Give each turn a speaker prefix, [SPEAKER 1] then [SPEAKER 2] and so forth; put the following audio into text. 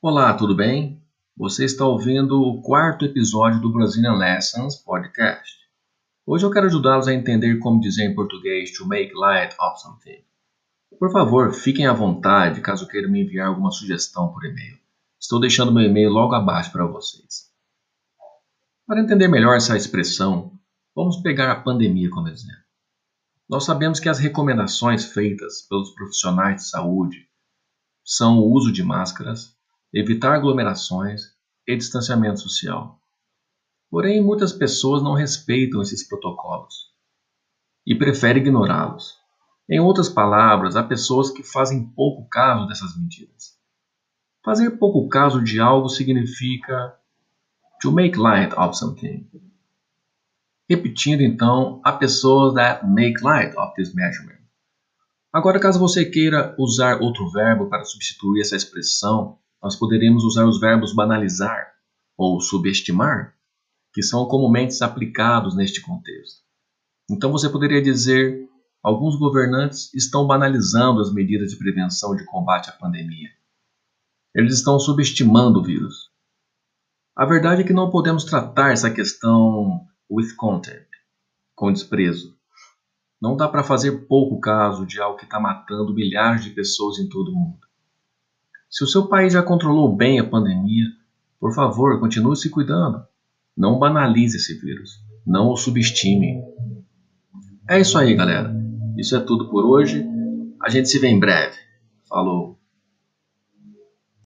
[SPEAKER 1] Olá, tudo bem? Você está ouvindo o quarto episódio do Brazilian Lessons Podcast. Hoje eu quero ajudá-los a entender como dizer em português to make light of something. Por favor, fiquem à vontade caso queiram me enviar alguma sugestão por e-mail. Estou deixando meu e-mail logo abaixo para vocês. Para entender melhor essa expressão, vamos pegar a pandemia como exemplo. Nós sabemos que as recomendações feitas pelos profissionais de saúde são o uso de máscaras, evitar aglomerações e distanciamento social. Porém, muitas pessoas não respeitam esses protocolos e preferem ignorá-los. Em outras palavras, há pessoas que fazem pouco caso dessas medidas. Fazer pouco caso de algo significa to make light of something. Repetindo então, há pessoas that make light of this measurement. Agora, caso você queira usar outro verbo para substituir essa expressão, nós poderíamos usar os verbos banalizar ou subestimar, que são comumente aplicados neste contexto. Então você poderia dizer: alguns governantes estão banalizando as medidas de prevenção de combate à pandemia. Eles estão subestimando o vírus. A verdade é que não podemos tratar essa questão with contempt, com desprezo. Não dá para fazer pouco caso de algo que está matando milhares de pessoas em todo o mundo. Se o seu país já controlou bem a pandemia, por favor, continue se cuidando. Não banalize esse vírus. Não o subestime. É isso aí, galera. Isso é tudo por hoje. A gente se vê em breve. Falou!